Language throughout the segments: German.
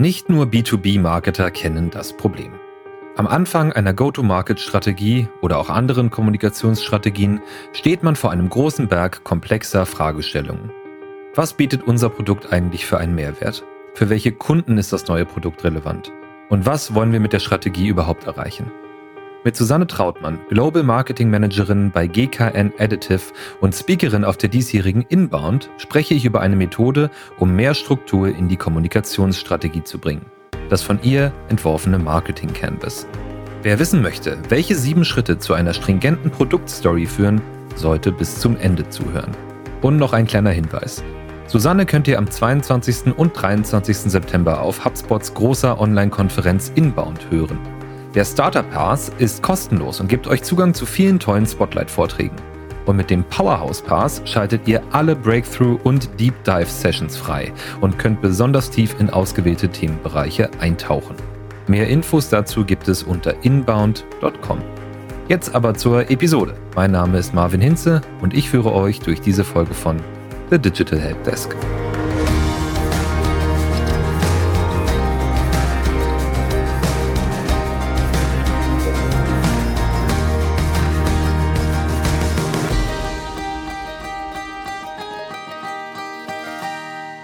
Nicht nur B2B-Marketer kennen das Problem. Am Anfang einer Go-to-Market-Strategie oder auch anderen Kommunikationsstrategien steht man vor einem großen Berg komplexer Fragestellungen. Was bietet unser Produkt eigentlich für einen Mehrwert? Für welche Kunden ist das neue Produkt relevant? Und was wollen wir mit der Strategie überhaupt erreichen? Mit Susanne Trautmann, Global Marketing Managerin bei GKN Additive und Speakerin auf der diesjährigen Inbound, spreche ich über eine Methode, um mehr Struktur in die Kommunikationsstrategie zu bringen. Das von ihr entworfene Marketing Canvas. Wer wissen möchte, welche sieben Schritte zu einer stringenten Produktstory führen, sollte bis zum Ende zuhören. Und noch ein kleiner Hinweis. Susanne könnt ihr am 22. und 23. September auf HubSpots großer Online-Konferenz Inbound hören. Der Starter Pass ist kostenlos und gibt euch Zugang zu vielen tollen Spotlight-Vorträgen. Und mit dem Powerhouse Pass schaltet ihr alle Breakthrough- und Deep Dive Sessions frei und könnt besonders tief in ausgewählte Themenbereiche eintauchen. Mehr Infos dazu gibt es unter inbound.com. Jetzt aber zur Episode. Mein Name ist Marvin Hinze und ich führe euch durch diese Folge von The Digital Help Desk.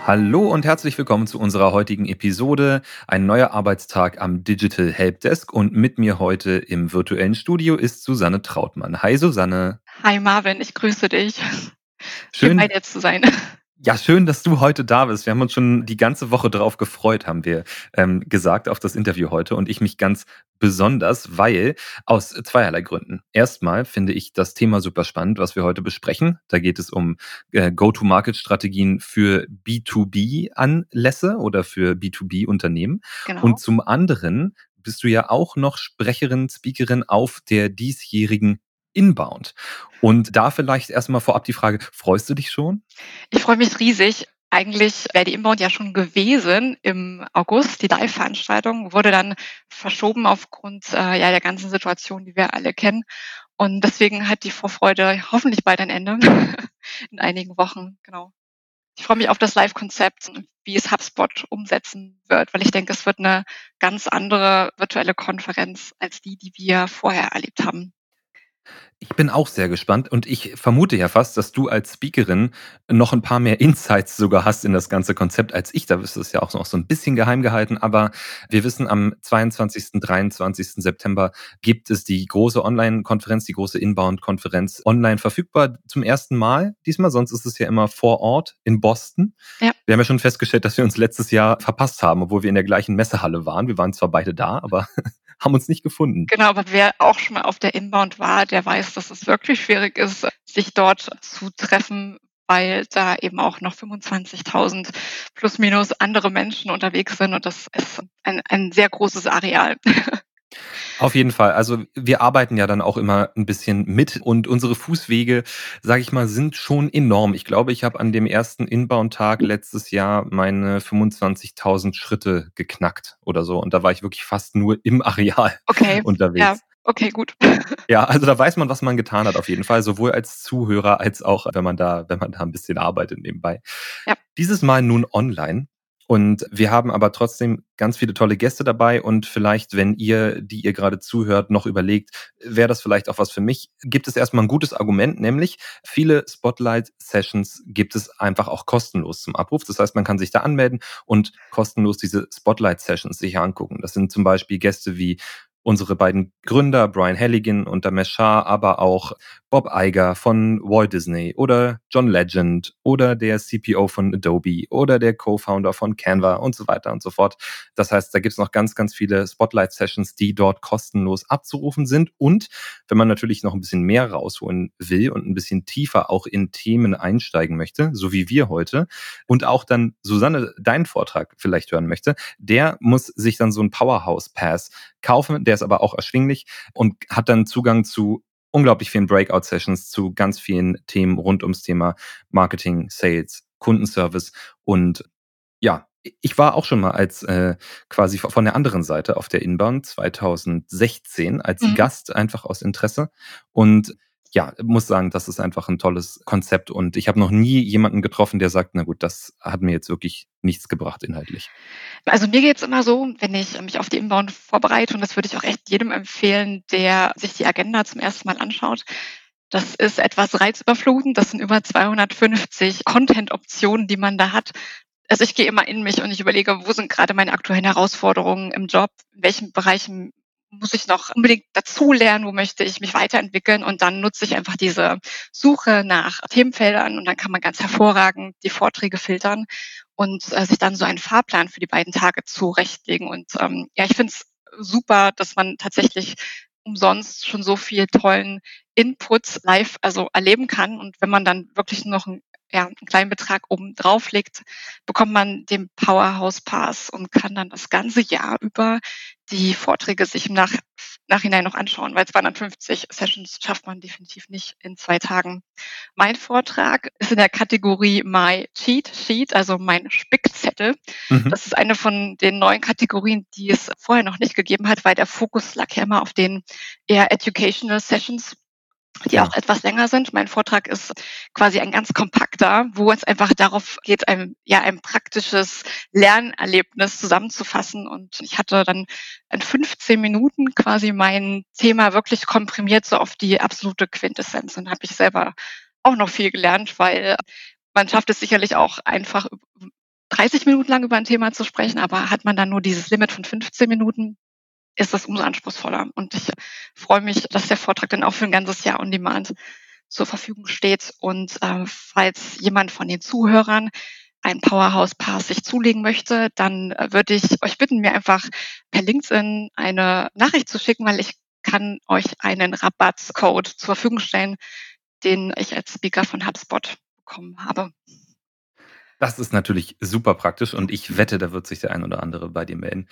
Hallo und herzlich willkommen zu unserer heutigen Episode. Ein neuer Arbeitstag am Digital Helpdesk und mit mir heute im virtuellen Studio ist Susanne Trautmann. Hi Susanne. Hi Marvin, ich grüße dich. Schön bei dir zu sein. Ja, schön, dass du heute da bist. Wir haben uns schon die ganze Woche darauf gefreut, haben wir ähm, gesagt, auf das Interview heute. Und ich mich ganz besonders, weil aus zweierlei Gründen. Erstmal finde ich das Thema super spannend, was wir heute besprechen. Da geht es um äh, Go-to-Market-Strategien für B2B-Anlässe oder für B2B-Unternehmen. Genau. Und zum anderen bist du ja auch noch Sprecherin, Speakerin auf der diesjährigen Inbound. Und da vielleicht erstmal vorab die Frage, freust du dich schon? Ich freue mich riesig. Eigentlich wäre die Inbound ja schon gewesen im August. Die Live-Veranstaltung wurde dann verschoben aufgrund äh, ja, der ganzen Situation, die wir alle kennen. Und deswegen hat die Vorfreude hoffentlich bald ein Ende in einigen Wochen. Genau. Ich freue mich auf das Live-Konzept, wie es HubSpot umsetzen wird, weil ich denke, es wird eine ganz andere virtuelle Konferenz als die, die wir vorher erlebt haben. Ich bin auch sehr gespannt und ich vermute ja fast, dass du als Speakerin noch ein paar mehr Insights sogar hast in das ganze Konzept als ich. Da du es ja auch noch so ein bisschen geheim gehalten, aber wir wissen, am 22., 23. September gibt es die große Online-Konferenz, die große Inbound-Konferenz online verfügbar zum ersten Mal diesmal. Sonst ist es ja immer vor Ort in Boston. Ja. Wir haben ja schon festgestellt, dass wir uns letztes Jahr verpasst haben, obwohl wir in der gleichen Messehalle waren. Wir waren zwar beide da, aber haben uns nicht gefunden. Genau, aber wer auch schon mal auf der Inbound war, der weiß, dass es wirklich schwierig ist, sich dort zu treffen, weil da eben auch noch 25.000 plus minus andere Menschen unterwegs sind und das ist ein, ein sehr großes Areal. Auf jeden Fall. Also wir arbeiten ja dann auch immer ein bisschen mit und unsere Fußwege, sage ich mal, sind schon enorm. Ich glaube, ich habe an dem ersten Inbound-Tag letztes Jahr meine 25.000 Schritte geknackt oder so. Und da war ich wirklich fast nur im Areal okay. unterwegs. Ja. Okay, gut. Ja, also da weiß man, was man getan hat auf jeden Fall, sowohl als Zuhörer als auch, wenn man da, wenn man da ein bisschen arbeitet nebenbei. Ja. Dieses Mal nun online. Und wir haben aber trotzdem ganz viele tolle Gäste dabei und vielleicht, wenn ihr, die ihr gerade zuhört, noch überlegt, wäre das vielleicht auch was für mich, gibt es erstmal ein gutes Argument, nämlich viele Spotlight-Sessions gibt es einfach auch kostenlos zum Abruf. Das heißt, man kann sich da anmelden und kostenlos diese Spotlight-Sessions sich angucken. Das sind zum Beispiel Gäste wie unsere beiden Gründer, Brian Halligan und Damesh Shah, aber auch Bob Iger von Walt Disney oder John Legend oder der CPO von Adobe oder der Co-Founder von Canva und so weiter und so fort. Das heißt, da gibt es noch ganz, ganz viele Spotlight-Sessions, die dort kostenlos abzurufen sind. Und wenn man natürlich noch ein bisschen mehr rausholen will und ein bisschen tiefer auch in Themen einsteigen möchte, so wie wir heute, und auch dann Susanne deinen Vortrag vielleicht hören möchte, der muss sich dann so ein Powerhouse Pass kaufen. Der ist aber auch erschwinglich und hat dann Zugang zu unglaublich vielen Breakout-Sessions zu ganz vielen Themen rund ums Thema Marketing, Sales, Kundenservice und ja, ich war auch schon mal als äh, quasi von der anderen Seite auf der Inbound 2016 als mhm. Gast einfach aus Interesse und ja, muss sagen, das ist einfach ein tolles Konzept und ich habe noch nie jemanden getroffen, der sagt, na gut, das hat mir jetzt wirklich nichts gebracht inhaltlich. Also mir geht's immer so, wenn ich mich auf die Inbound vorbereite und das würde ich auch echt jedem empfehlen, der sich die Agenda zum ersten Mal anschaut. Das ist etwas reizüberflutend. Das sind über 250 Content-Optionen, die man da hat. Also ich gehe immer in mich und ich überlege, wo sind gerade meine aktuellen Herausforderungen im Job, in welchen Bereichen muss ich noch unbedingt dazulernen, wo möchte ich mich weiterentwickeln und dann nutze ich einfach diese Suche nach Themenfeldern und dann kann man ganz hervorragend die Vorträge filtern und äh, sich dann so einen Fahrplan für die beiden Tage zurechtlegen. Und ähm, ja, ich finde es super, dass man tatsächlich umsonst schon so viel tollen Inputs live also erleben kann. Und wenn man dann wirklich noch ein ja, einen kleinen Betrag oben drauf legt, bekommt man den Powerhouse Pass und kann dann das ganze Jahr über die Vorträge sich im Nach Nachhinein noch anschauen, weil 250 Sessions schafft man definitiv nicht in zwei Tagen. Mein Vortrag ist in der Kategorie My Cheat Sheet, also mein Spickzettel. Mhm. Das ist eine von den neuen Kategorien, die es vorher noch nicht gegeben hat, weil der Fokus lag ja immer auf den eher Educational Sessions die auch etwas länger sind. Mein Vortrag ist quasi ein ganz kompakter, wo es einfach darauf geht, ein, ja, ein praktisches Lernerlebnis zusammenzufassen. Und ich hatte dann in 15 Minuten quasi mein Thema wirklich komprimiert so auf die absolute Quintessenz. Und habe ich selber auch noch viel gelernt, weil man schafft es sicherlich auch einfach 30 Minuten lang über ein Thema zu sprechen, aber hat man dann nur dieses Limit von 15 Minuten, ist das umso anspruchsvoller. Und ich freue mich, dass der Vortrag dann auch für ein ganzes Jahr on Demand zur Verfügung steht. Und äh, falls jemand von den Zuhörern ein Powerhouse Pass sich zulegen möchte, dann äh, würde ich euch bitten, mir einfach per LinkedIn eine Nachricht zu schicken, weil ich kann euch einen Rabattcode zur Verfügung stellen, den ich als Speaker von HubSpot bekommen habe. Das ist natürlich super praktisch und ich wette, da wird sich der ein oder andere bei dir melden.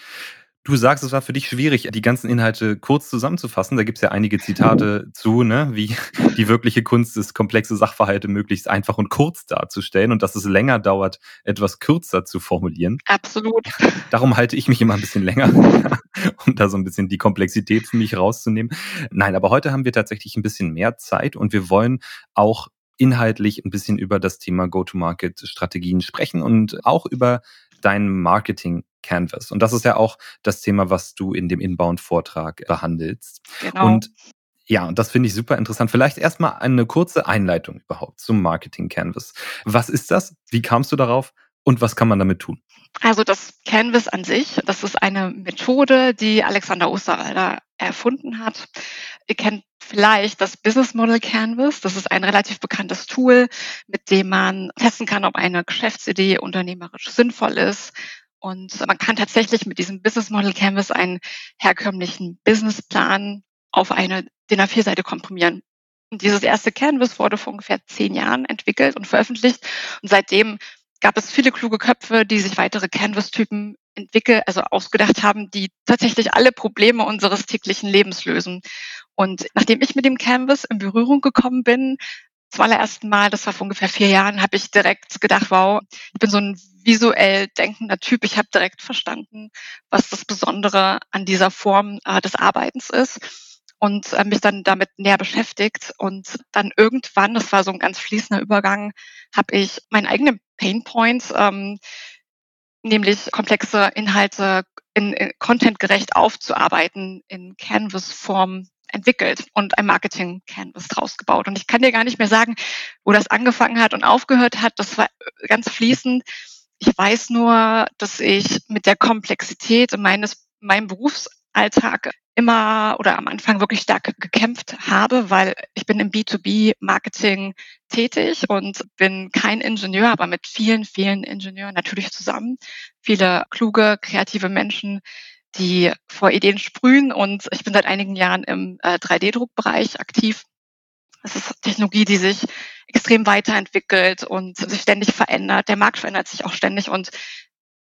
Du sagst, es war für dich schwierig, die ganzen Inhalte kurz zusammenzufassen. Da gibt es ja einige Zitate zu, ne? wie die wirkliche Kunst ist, komplexe Sachverhalte möglichst einfach und kurz darzustellen und dass es länger dauert, etwas kürzer zu formulieren. Absolut. Darum halte ich mich immer ein bisschen länger, um da so ein bisschen die Komplexität für mich rauszunehmen. Nein, aber heute haben wir tatsächlich ein bisschen mehr Zeit und wir wollen auch inhaltlich ein bisschen über das Thema Go-to-Market-Strategien sprechen und auch über dein Marketing Canvas. Und das ist ja auch das Thema, was du in dem Inbound-Vortrag behandelst. Genau. Und ja, und das finde ich super interessant. Vielleicht erstmal eine kurze Einleitung überhaupt zum Marketing Canvas. Was ist das? Wie kamst du darauf? Und was kann man damit tun? Also das Canvas an sich, das ist eine Methode, die Alexander Osterwalder erfunden hat. Ihr kennt vielleicht das Business Model Canvas. Das ist ein relativ bekanntes Tool, mit dem man testen kann, ob eine Geschäftsidee unternehmerisch sinnvoll ist und man kann tatsächlich mit diesem Business Model Canvas einen herkömmlichen Businessplan auf eine DIN A4-Seite komprimieren. Und dieses erste Canvas wurde vor ungefähr zehn Jahren entwickelt und veröffentlicht. Und seitdem gab es viele kluge Köpfe, die sich weitere Canvas-Typen entwickelt, also ausgedacht haben, die tatsächlich alle Probleme unseres täglichen Lebens lösen. Und nachdem ich mit dem Canvas in Berührung gekommen bin, zum allerersten Mal, das war vor ungefähr vier Jahren, habe ich direkt gedacht, wow, ich bin so ein visuell denkender Typ. Ich habe direkt verstanden, was das Besondere an dieser Form äh, des Arbeitens ist und äh, mich dann damit näher beschäftigt. Und dann irgendwann, das war so ein ganz fließender Übergang, habe ich meinen eigenen Painpoint, ähm, nämlich komplexe Inhalte in, in contentgerecht aufzuarbeiten in Canvas-Form entwickelt und ein Marketing-Canvas draus gebaut. Und ich kann dir gar nicht mehr sagen, wo das angefangen hat und aufgehört hat. Das war ganz fließend. Ich weiß nur, dass ich mit der Komplexität meines, meinem Berufsalltag immer oder am Anfang wirklich stark gekämpft habe, weil ich bin im B2B-Marketing tätig und bin kein Ingenieur, aber mit vielen, vielen Ingenieuren natürlich zusammen. Viele kluge, kreative Menschen, die vor Ideen sprühen und ich bin seit einigen Jahren im äh, 3D-Druckbereich aktiv. Das ist Technologie, die sich extrem weiterentwickelt und sich ständig verändert. Der Markt verändert sich auch ständig und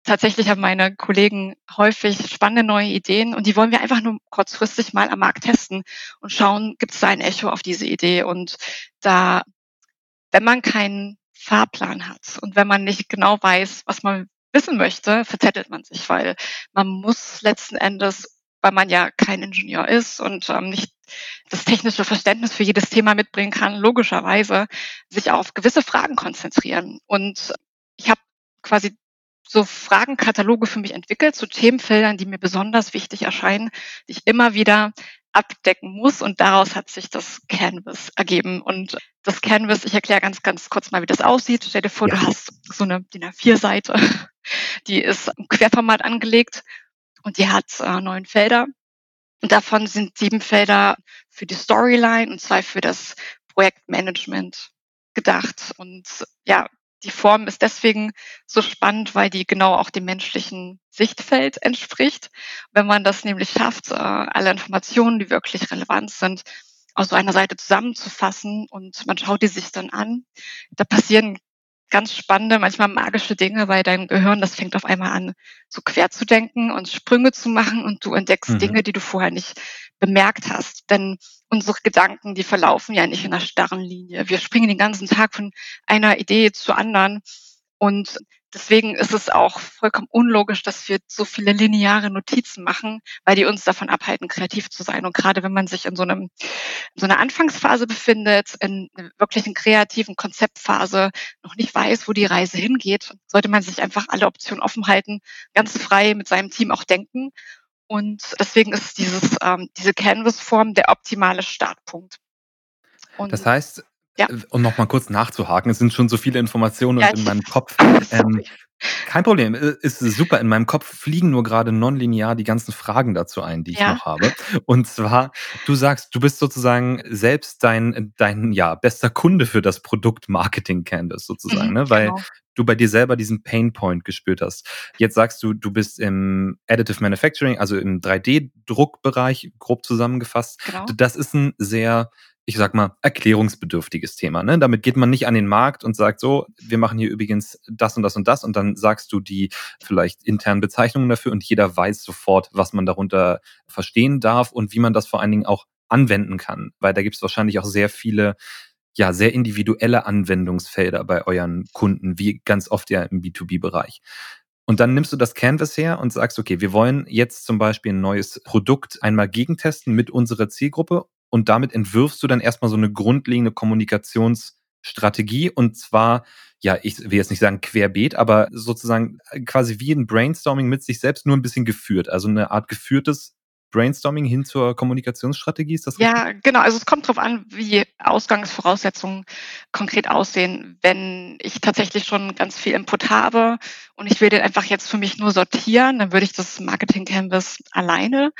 tatsächlich haben meine Kollegen häufig spannende neue Ideen und die wollen wir einfach nur kurzfristig mal am Markt testen und schauen, gibt es da ein Echo auf diese Idee und da, wenn man keinen Fahrplan hat und wenn man nicht genau weiß, was man wissen möchte, verzettelt man sich, weil man muss letzten Endes, weil man ja kein Ingenieur ist und ähm, nicht das technische Verständnis für jedes Thema mitbringen kann, logischerweise sich auf gewisse Fragen konzentrieren. Und ich habe quasi so Fragenkataloge für mich entwickelt zu Themenfeldern, die mir besonders wichtig erscheinen, die ich immer wieder abdecken muss und daraus hat sich das Canvas ergeben. Und das Canvas, ich erkläre ganz, ganz kurz mal, wie das aussieht. Stell dir vor, ja. du hast so eine DIN A4-Seite, die ist im Querformat angelegt und die hat äh, neun Felder. Und davon sind sieben Felder für die Storyline und zwei für das Projektmanagement gedacht. Und ja, die Form ist deswegen so spannend, weil die genau auch dem menschlichen Sichtfeld entspricht. Wenn man das nämlich schafft, äh, alle Informationen, die wirklich relevant sind, aus so einer Seite zusammenzufassen und man schaut die sich dann an, da passieren ganz spannende, manchmal magische Dinge, weil dein Gehirn, das fängt auf einmal an, so quer zu denken und Sprünge zu machen und du entdeckst mhm. Dinge, die du vorher nicht bemerkt hast. Denn unsere Gedanken, die verlaufen ja nicht in einer starren Linie. Wir springen den ganzen Tag von einer Idee zur anderen und Deswegen ist es auch vollkommen unlogisch, dass wir so viele lineare Notizen machen, weil die uns davon abhalten, kreativ zu sein. Und gerade wenn man sich in so, einem, in so einer Anfangsphase befindet, in einer wirklichen kreativen Konzeptphase, noch nicht weiß, wo die Reise hingeht, sollte man sich einfach alle Optionen offen halten, ganz frei mit seinem Team auch denken. Und deswegen ist dieses, ähm, diese Canvas-Form der optimale Startpunkt. Und das heißt, ja. Äh, um nochmal kurz nachzuhaken, es sind schon so viele Informationen ja, in meinem Kopf. Ähm, kein Problem, ist super. In meinem Kopf fliegen nur gerade nonlinear die ganzen Fragen dazu ein, die ich ja. noch habe. Und zwar, du sagst, du bist sozusagen selbst dein, dein ja, bester Kunde für das Produkt Marketing Canvas sozusagen, mhm, ne? weil genau. du bei dir selber diesen Pain Point gespürt hast. Jetzt sagst du, du bist im Additive Manufacturing, also im 3D-Druckbereich, grob zusammengefasst. Genau. Das ist ein sehr ich sag mal, erklärungsbedürftiges Thema. Ne? Damit geht man nicht an den Markt und sagt so, wir machen hier übrigens das und das und das und dann sagst du die vielleicht internen Bezeichnungen dafür und jeder weiß sofort, was man darunter verstehen darf und wie man das vor allen Dingen auch anwenden kann. Weil da gibt es wahrscheinlich auch sehr viele, ja, sehr individuelle Anwendungsfelder bei euren Kunden, wie ganz oft ja im B2B-Bereich. Und dann nimmst du das Canvas her und sagst, okay, wir wollen jetzt zum Beispiel ein neues Produkt einmal gegentesten mit unserer Zielgruppe und damit entwirfst du dann erstmal so eine grundlegende Kommunikationsstrategie und zwar, ja, ich will jetzt nicht sagen querbeet, aber sozusagen quasi wie ein Brainstorming mit sich selbst nur ein bisschen geführt, also eine Art geführtes Brainstorming hin zur Kommunikationsstrategie? Ist das ja, richtig? genau. Also es kommt darauf an, wie Ausgangsvoraussetzungen konkret aussehen. Wenn ich tatsächlich schon ganz viel Input habe und ich will den einfach jetzt für mich nur sortieren, dann würde ich das Marketing Canvas alleine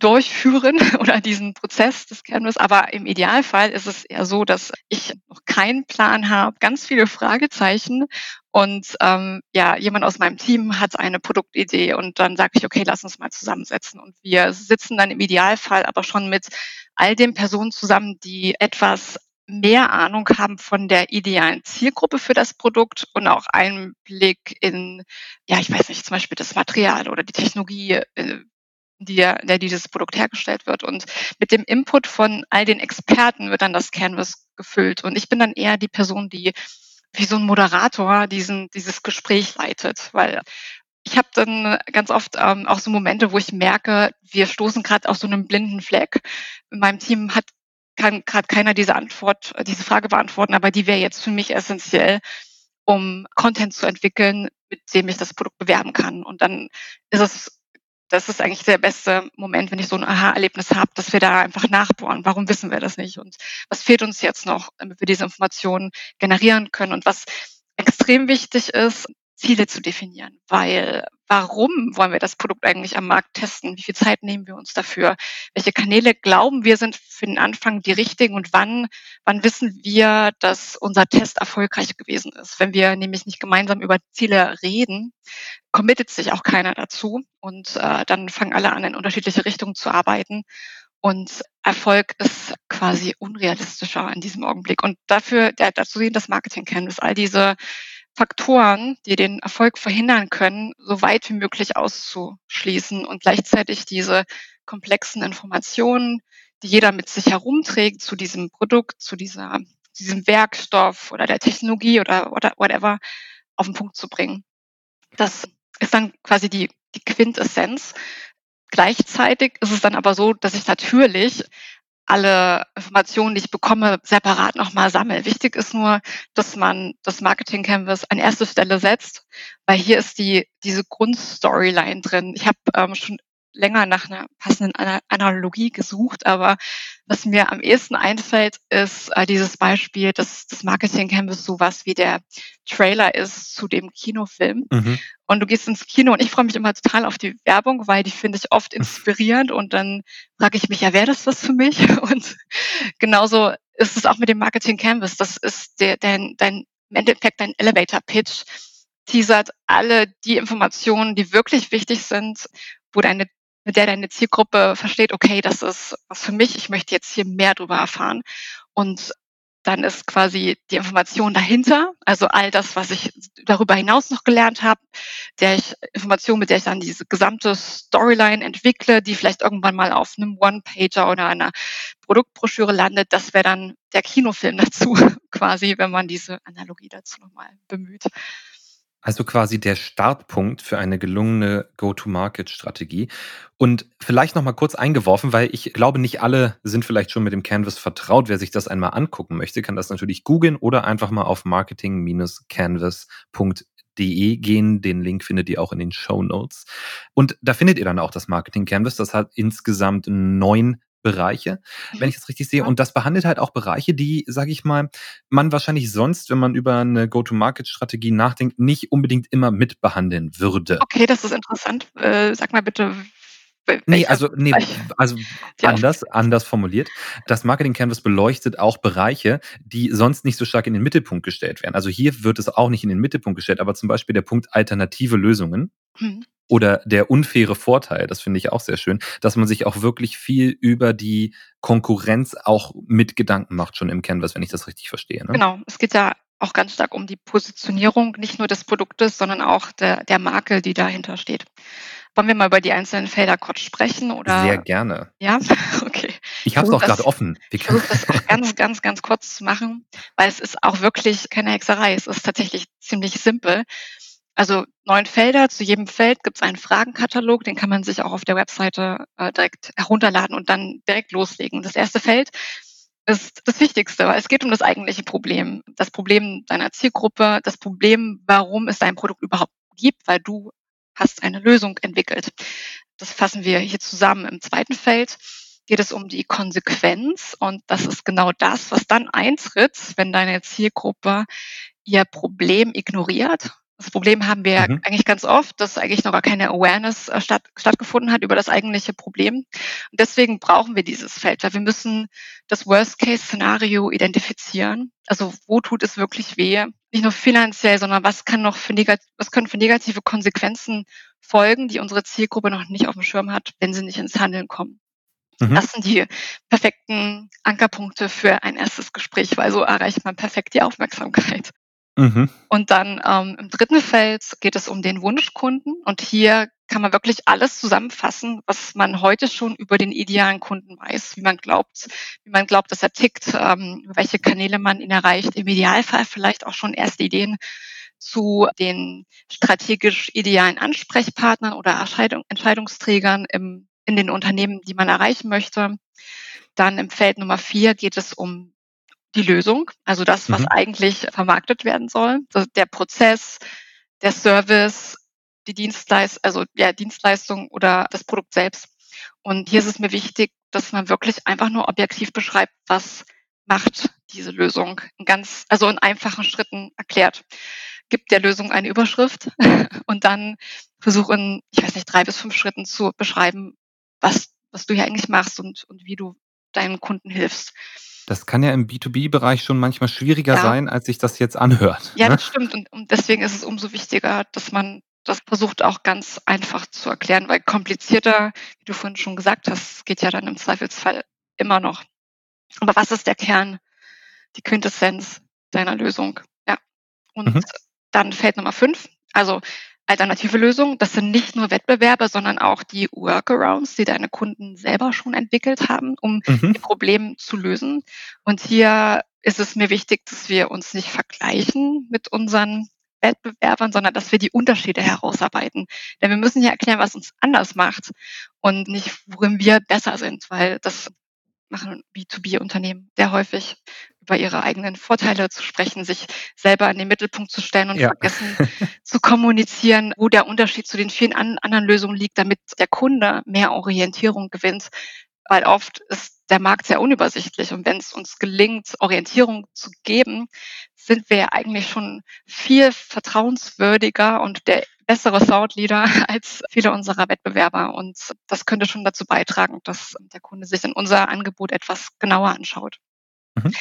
durchführen oder diesen Prozess des Canvas. Aber im Idealfall ist es eher so, dass ich noch keinen Plan habe, ganz viele Fragezeichen und ähm, ja, jemand aus meinem Team hat eine Produktidee und dann sage ich, okay, lass uns mal zusammensetzen. Und wir sitzen dann im Idealfall aber schon mit all den Personen zusammen, die etwas mehr Ahnung haben von der idealen Zielgruppe für das Produkt und auch einen Blick in, ja, ich weiß nicht, zum Beispiel das Material oder die Technologie, der, der dieses Produkt hergestellt wird. Und mit dem Input von all den Experten wird dann das Canvas gefüllt. Und ich bin dann eher die Person, die wie so ein Moderator diesen, dieses Gespräch leitet, weil ich habe dann ganz oft ähm, auch so Momente, wo ich merke, wir stoßen gerade auf so einen blinden Fleck. In meinem Team hat kann gerade keiner diese Antwort, diese Frage beantworten, aber die wäre jetzt für mich essentiell, um Content zu entwickeln, mit dem ich das Produkt bewerben kann. Und dann ist es das ist eigentlich der beste Moment, wenn ich so ein Aha-Erlebnis habe, dass wir da einfach nachbohren. Warum wissen wir das nicht? Und was fehlt uns jetzt noch, damit wir diese Informationen generieren können? Und was extrem wichtig ist, Ziele zu definieren, weil warum wollen wir das Produkt eigentlich am Markt testen? Wie viel Zeit nehmen wir uns dafür? Welche Kanäle glauben wir sind für den Anfang die richtigen und wann, wann wissen wir, dass unser Test erfolgreich gewesen ist? Wenn wir nämlich nicht gemeinsam über Ziele reden, committet sich auch keiner dazu und äh, dann fangen alle an, in unterschiedliche Richtungen zu arbeiten. Und Erfolg ist quasi unrealistischer in diesem Augenblick. Und dafür, ja, dazu sehen das Marketing Canvas, all diese Faktoren, die den Erfolg verhindern können, so weit wie möglich auszuschließen und gleichzeitig diese komplexen Informationen, die jeder mit sich herumträgt zu diesem Produkt, zu dieser, diesem Werkstoff oder der Technologie oder, whatever, auf den Punkt zu bringen. Das ist dann quasi die, die Quintessenz. Gleichzeitig ist es dann aber so, dass ich natürlich alle Informationen, die ich bekomme, separat nochmal sammle. Wichtig ist nur, dass man das Marketing Canvas an erste Stelle setzt, weil hier ist die diese Grundstoryline drin. Ich habe ähm, schon länger nach einer passenden Analogie gesucht, aber was mir am ehesten einfällt, ist äh, dieses Beispiel, dass das Marketing Canvas sowas wie der Trailer ist zu dem Kinofilm. Mhm. Und du gehst ins Kino und ich freue mich immer total auf die Werbung, weil die finde ich oft inspirierend und dann frage ich mich, ja, wäre das was für mich? Und genauso ist es auch mit dem Marketing Canvas. Das ist der, dein, dein im Endeffekt dein Elevator Pitch teasert alle die Informationen, die wirklich wichtig sind, wo deine mit der deine Zielgruppe versteht, okay, das ist was für mich, ich möchte jetzt hier mehr darüber erfahren. Und dann ist quasi die Information dahinter, also all das, was ich darüber hinaus noch gelernt habe, der ich Information, mit der ich dann diese gesamte Storyline entwickle, die vielleicht irgendwann mal auf einem One-Pager oder einer Produktbroschüre landet, das wäre dann der Kinofilm dazu, quasi, wenn man diese Analogie dazu nochmal bemüht. Also quasi der Startpunkt für eine gelungene Go-to-Market-Strategie. Und vielleicht nochmal kurz eingeworfen, weil ich glaube, nicht alle sind vielleicht schon mit dem Canvas vertraut. Wer sich das einmal angucken möchte, kann das natürlich googeln oder einfach mal auf marketing-canvas.de gehen. Den Link findet ihr auch in den Show Notes. Und da findet ihr dann auch das Marketing Canvas. Das hat insgesamt neun Bereiche, wenn ich das richtig sehe. Und das behandelt halt auch Bereiche, die, sage ich mal, man wahrscheinlich sonst, wenn man über eine Go-to-Market-Strategie nachdenkt, nicht unbedingt immer mit behandeln würde. Okay, das ist interessant. Äh, sag mal bitte, Nee, also, nee, also anders, anders formuliert. Das Marketing Canvas beleuchtet auch Bereiche, die sonst nicht so stark in den Mittelpunkt gestellt werden. Also hier wird es auch nicht in den Mittelpunkt gestellt, aber zum Beispiel der Punkt alternative Lösungen. Mhm oder der unfaire Vorteil, das finde ich auch sehr schön, dass man sich auch wirklich viel über die Konkurrenz auch mit Gedanken macht, schon im Canvas, wenn ich das richtig verstehe. Ne? Genau, es geht ja auch ganz stark um die Positionierung, nicht nur des Produktes, sondern auch der, der Marke, die dahinter steht. Wollen wir mal über die einzelnen Felder kurz sprechen? Oder? Sehr gerne. Ja, okay. Ich habe es auch gerade offen. Ich versuche das auch ganz, ganz, ganz kurz zu machen, weil es ist auch wirklich keine Hexerei. Es ist tatsächlich ziemlich simpel. Also neun Felder, zu jedem Feld gibt es einen Fragenkatalog, den kann man sich auch auf der Webseite äh, direkt herunterladen und dann direkt loslegen. Das erste Feld ist das Wichtigste, weil es geht um das eigentliche Problem. Das Problem deiner Zielgruppe, das Problem, warum es dein Produkt überhaupt gibt, weil du hast eine Lösung entwickelt. Das fassen wir hier zusammen. Im zweiten Feld geht es um die Konsequenz und das ist genau das, was dann eintritt, wenn deine Zielgruppe ihr Problem ignoriert das Problem haben wir mhm. eigentlich ganz oft, dass eigentlich noch gar keine Awareness äh, statt, stattgefunden hat über das eigentliche Problem. Und deswegen brauchen wir dieses Feld, weil wir müssen das Worst-Case-Szenario identifizieren. Also wo tut es wirklich weh? Nicht nur finanziell, sondern was kann noch für was können für negative Konsequenzen folgen, die unsere Zielgruppe noch nicht auf dem Schirm hat, wenn sie nicht ins Handeln kommen. Mhm. Das sind die perfekten Ankerpunkte für ein erstes Gespräch, weil so erreicht man perfekt die Aufmerksamkeit. Mhm. Und dann ähm, im dritten Feld geht es um den Wunschkunden. Und hier kann man wirklich alles zusammenfassen, was man heute schon über den idealen Kunden weiß, wie man glaubt, wie man glaubt, dass er tickt, ähm, welche Kanäle man ihn erreicht. Im Idealfall vielleicht auch schon erste Ideen zu den strategisch idealen Ansprechpartnern oder Entscheidungsträgern im, in den Unternehmen, die man erreichen möchte. Dann im Feld Nummer vier geht es um die Lösung, also das, was mhm. eigentlich vermarktet werden soll. Der Prozess, der Service, die Dienstleistung, also ja, Dienstleistung oder das Produkt selbst. Und hier ist es mir wichtig, dass man wirklich einfach nur objektiv beschreibt, was macht diese Lösung. In ganz, also in einfachen Schritten erklärt. Gibt der Lösung eine Überschrift und dann versuch in, ich weiß nicht, drei bis fünf Schritten zu beschreiben, was, was du hier eigentlich machst und, und wie du deinen Kunden hilfst. Das kann ja im B2B-Bereich schon manchmal schwieriger ja. sein, als sich das jetzt anhört. Ja, ne? das stimmt. Und, und deswegen ist es umso wichtiger, dass man das versucht auch ganz einfach zu erklären, weil komplizierter, wie du vorhin schon gesagt hast, geht ja dann im Zweifelsfall immer noch. Aber was ist der Kern, die Quintessenz deiner Lösung? Ja. Und mhm. dann fällt Nummer fünf. Also alternative Lösungen. Das sind nicht nur Wettbewerbe, sondern auch die Workarounds, die deine Kunden selber schon entwickelt haben, um mhm. die Probleme zu lösen. Und hier ist es mir wichtig, dass wir uns nicht vergleichen mit unseren Wettbewerbern, sondern dass wir die Unterschiede herausarbeiten. Denn wir müssen ja erklären, was uns anders macht und nicht, worin wir besser sind, weil das machen B2B-Unternehmen sehr häufig, über ihre eigenen Vorteile zu sprechen, sich selber in den Mittelpunkt zu stellen und ja. vergessen zu kommunizieren, wo der Unterschied zu den vielen anderen Lösungen liegt, damit der Kunde mehr Orientierung gewinnt. Weil oft ist der Markt sehr unübersichtlich und wenn es uns gelingt, Orientierung zu geben, sind wir ja eigentlich schon viel vertrauenswürdiger und der bessere Soundleader als viele unserer Wettbewerber. Und das könnte schon dazu beitragen, dass der Kunde sich in unser Angebot etwas genauer anschaut. Mhm.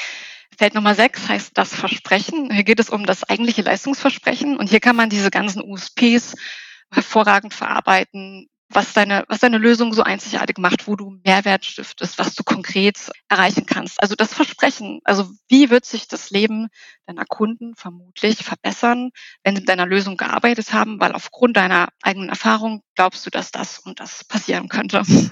Feld Nummer sechs heißt das Versprechen. Hier geht es um das eigentliche Leistungsversprechen. Und hier kann man diese ganzen USPs hervorragend verarbeiten, was deine, was deine Lösung so einzigartig macht, wo du Mehrwert stiftest, was du konkret erreichen kannst. Also das Versprechen, also wie wird sich das Leben deiner Kunden vermutlich verbessern, wenn sie mit deiner Lösung gearbeitet haben, weil aufgrund deiner eigenen Erfahrung glaubst du, dass das und das passieren könnte.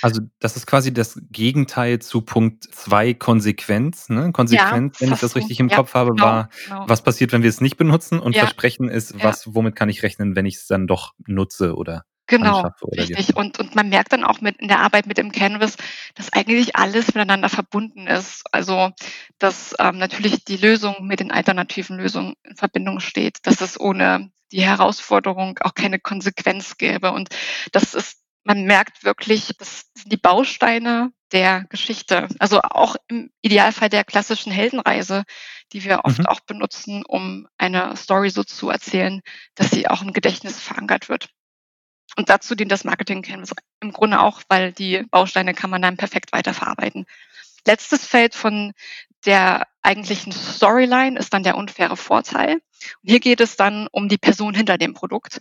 Also das ist quasi das Gegenteil zu Punkt zwei Konsequenz. Ne? Konsequenz, ja, wenn ich das richtig im ja, Kopf habe, genau, war, genau. was passiert, wenn wir es nicht benutzen und ja, Versprechen ist, was, womit kann ich rechnen, wenn ich es dann doch nutze oder Genau, richtig. Und, und man merkt dann auch mit in der Arbeit mit dem Canvas, dass eigentlich alles miteinander verbunden ist. Also, dass ähm, natürlich die Lösung mit den alternativen Lösungen in Verbindung steht, dass es ohne die Herausforderung auch keine Konsequenz gäbe. Und das ist, man merkt wirklich, das sind die Bausteine der Geschichte. Also auch im Idealfall der klassischen Heldenreise, die wir oft mhm. auch benutzen, um eine Story so zu erzählen, dass sie auch im Gedächtnis verankert wird. Und dazu dient das Marketing Canvas im Grunde auch, weil die Bausteine kann man dann perfekt weiterverarbeiten. Letztes Feld von der eigentlichen Storyline ist dann der unfaire Vorteil. Und hier geht es dann um die Person hinter dem Produkt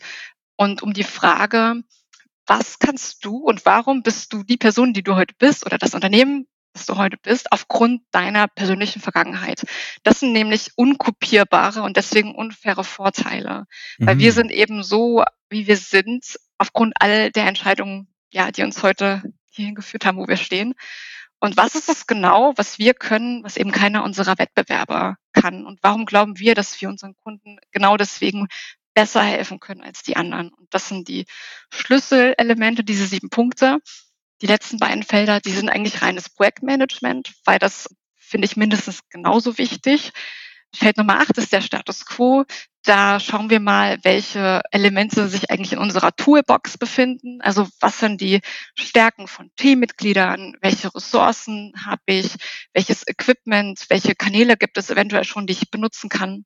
und um die Frage, was kannst du und warum bist du die Person, die du heute bist oder das Unternehmen, das du heute bist, aufgrund deiner persönlichen Vergangenheit. Das sind nämlich unkopierbare und deswegen unfaire Vorteile, weil mhm. wir sind eben so, wie wir sind, aufgrund all der Entscheidungen, ja, die uns heute hierhin geführt haben, wo wir stehen. Und was ist es genau, was wir können, was eben keiner unserer Wettbewerber kann? Und warum glauben wir, dass wir unseren Kunden genau deswegen besser helfen können als die anderen? Und das sind die Schlüsselelemente, diese sieben Punkte. Die letzten beiden Felder, die sind eigentlich reines Projektmanagement, weil das finde ich mindestens genauso wichtig. Feld Nummer acht ist der Status quo. Da schauen wir mal, welche Elemente sich eigentlich in unserer Toolbox befinden. Also was sind die Stärken von Teammitgliedern? Welche Ressourcen habe ich? Welches Equipment? Welche Kanäle gibt es eventuell schon, die ich benutzen kann?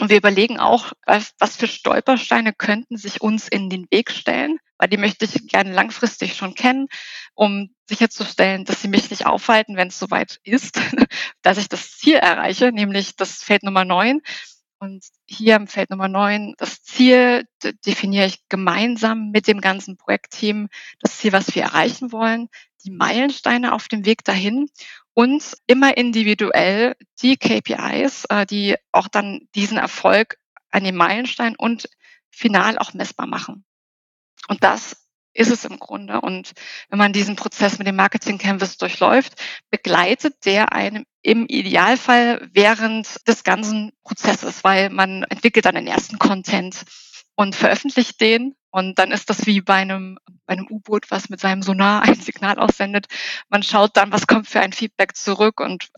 Und wir überlegen auch, was für Stolpersteine könnten sich uns in den Weg stellen, weil die möchte ich gerne langfristig schon kennen, um sicherzustellen, dass sie mich nicht aufhalten, wenn es soweit ist, dass ich das Ziel erreiche, nämlich das Feld Nummer neun. Und hier im Feld Nummer neun, das Ziel definiere ich gemeinsam mit dem ganzen Projektteam, das Ziel, was wir erreichen wollen, die Meilensteine auf dem Weg dahin und immer individuell die KPIs, äh, die auch dann diesen Erfolg an den Meilenstein und final auch messbar machen. Und das ist es im Grunde. Und wenn man diesen Prozess mit dem Marketing Canvas durchläuft, begleitet der einem im Idealfall während des ganzen Prozesses, weil man entwickelt dann den ersten Content und veröffentlicht den. Und dann ist das wie bei einem, bei einem U-Boot, was mit seinem Sonar ein Signal aussendet. Man schaut dann, was kommt für ein Feedback zurück und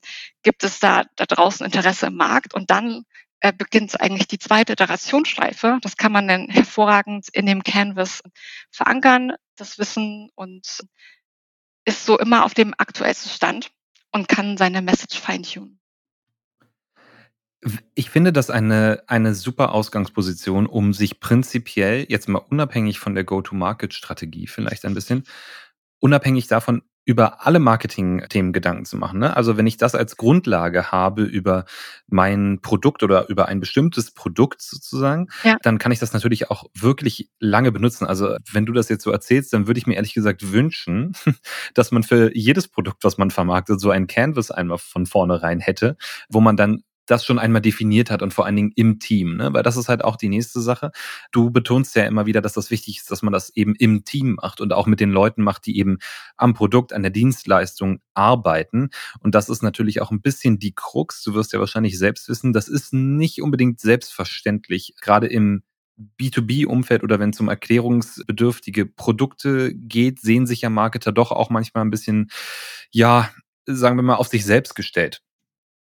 gibt es da, da draußen Interesse im Markt. Und dann äh, beginnt eigentlich die zweite Iterationsschleife. Das kann man dann hervorragend in dem Canvas verankern, das Wissen und ist so immer auf dem aktuellsten Stand und kann seine Message feintunen. Ich finde das eine, eine super Ausgangsposition, um sich prinzipiell, jetzt mal unabhängig von der Go-to-Market-Strategie vielleicht ein bisschen, unabhängig davon über alle Marketing-Themen Gedanken zu machen. Ne? Also wenn ich das als Grundlage habe über mein Produkt oder über ein bestimmtes Produkt sozusagen, ja. dann kann ich das natürlich auch wirklich lange benutzen. Also wenn du das jetzt so erzählst, dann würde ich mir ehrlich gesagt wünschen, dass man für jedes Produkt, was man vermarktet, so ein Canvas einmal von vornherein hätte, wo man dann das schon einmal definiert hat und vor allen Dingen im Team, ne? weil das ist halt auch die nächste Sache. Du betonst ja immer wieder, dass das wichtig ist, dass man das eben im Team macht und auch mit den Leuten macht, die eben am Produkt, an der Dienstleistung arbeiten. Und das ist natürlich auch ein bisschen die Krux. Du wirst ja wahrscheinlich selbst wissen, das ist nicht unbedingt selbstverständlich, gerade im B2B-Umfeld oder wenn es um erklärungsbedürftige Produkte geht, sehen sich ja Marketer doch auch manchmal ein bisschen, ja, sagen wir mal, auf sich selbst gestellt.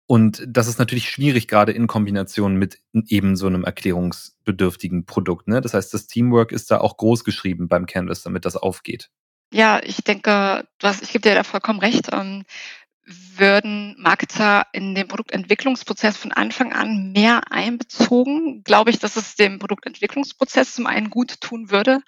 Und das ist natürlich schwierig, gerade in Kombination mit eben so einem erklärungsbedürftigen Produkt. Ne? Das heißt, das Teamwork ist da auch groß geschrieben beim Canvas, damit das aufgeht. Ja, ich denke, du hast, ich gebe dir da vollkommen recht. Ähm, würden Marketer in den Produktentwicklungsprozess von Anfang an mehr einbezogen, glaube ich, dass es dem Produktentwicklungsprozess zum einen gut tun würde.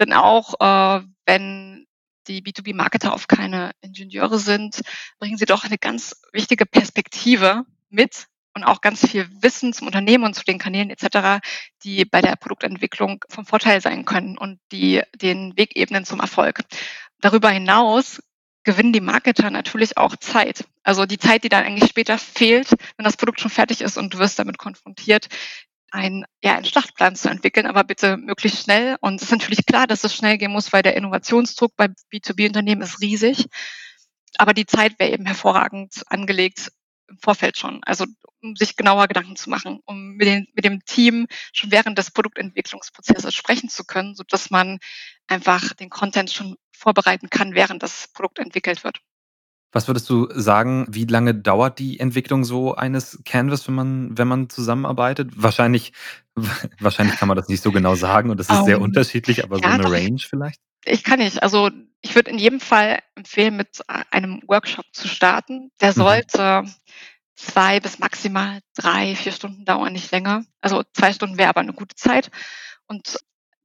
Denn auch äh, wenn die B2B-Marketer oft keine Ingenieure sind, bringen sie doch eine ganz wichtige Perspektive mit und auch ganz viel Wissen zum Unternehmen und zu den Kanälen etc., die bei der Produktentwicklung vom Vorteil sein können und die den Weg ebnen zum Erfolg. Darüber hinaus gewinnen die Marketer natürlich auch Zeit. Also die Zeit, die dann eigentlich später fehlt, wenn das Produkt schon fertig ist und du wirst damit konfrontiert, einen, ja, einen Schlachtplan zu entwickeln, aber bitte möglichst schnell. Und es ist natürlich klar, dass es schnell gehen muss, weil der Innovationsdruck bei B2B-Unternehmen ist riesig. Aber die Zeit wäre eben hervorragend angelegt im Vorfeld schon. Also um sich genauer Gedanken zu machen, um mit, den, mit dem Team schon während des Produktentwicklungsprozesses sprechen zu können, so dass man einfach den Content schon vorbereiten kann, während das Produkt entwickelt wird. Was würdest du sagen, wie lange dauert die Entwicklung so eines Canvas, wenn man, wenn man zusammenarbeitet? Wahrscheinlich, wahrscheinlich kann man das nicht so genau sagen und das ist um, sehr ähm, unterschiedlich, aber ja, so eine Range vielleicht? Ich kann nicht. Also ich würde in jedem Fall empfehlen, mit einem Workshop zu starten. Der mhm. sollte mhm. zwei bis maximal drei, vier Stunden dauern, nicht länger. Also zwei Stunden wäre aber eine gute Zeit. Und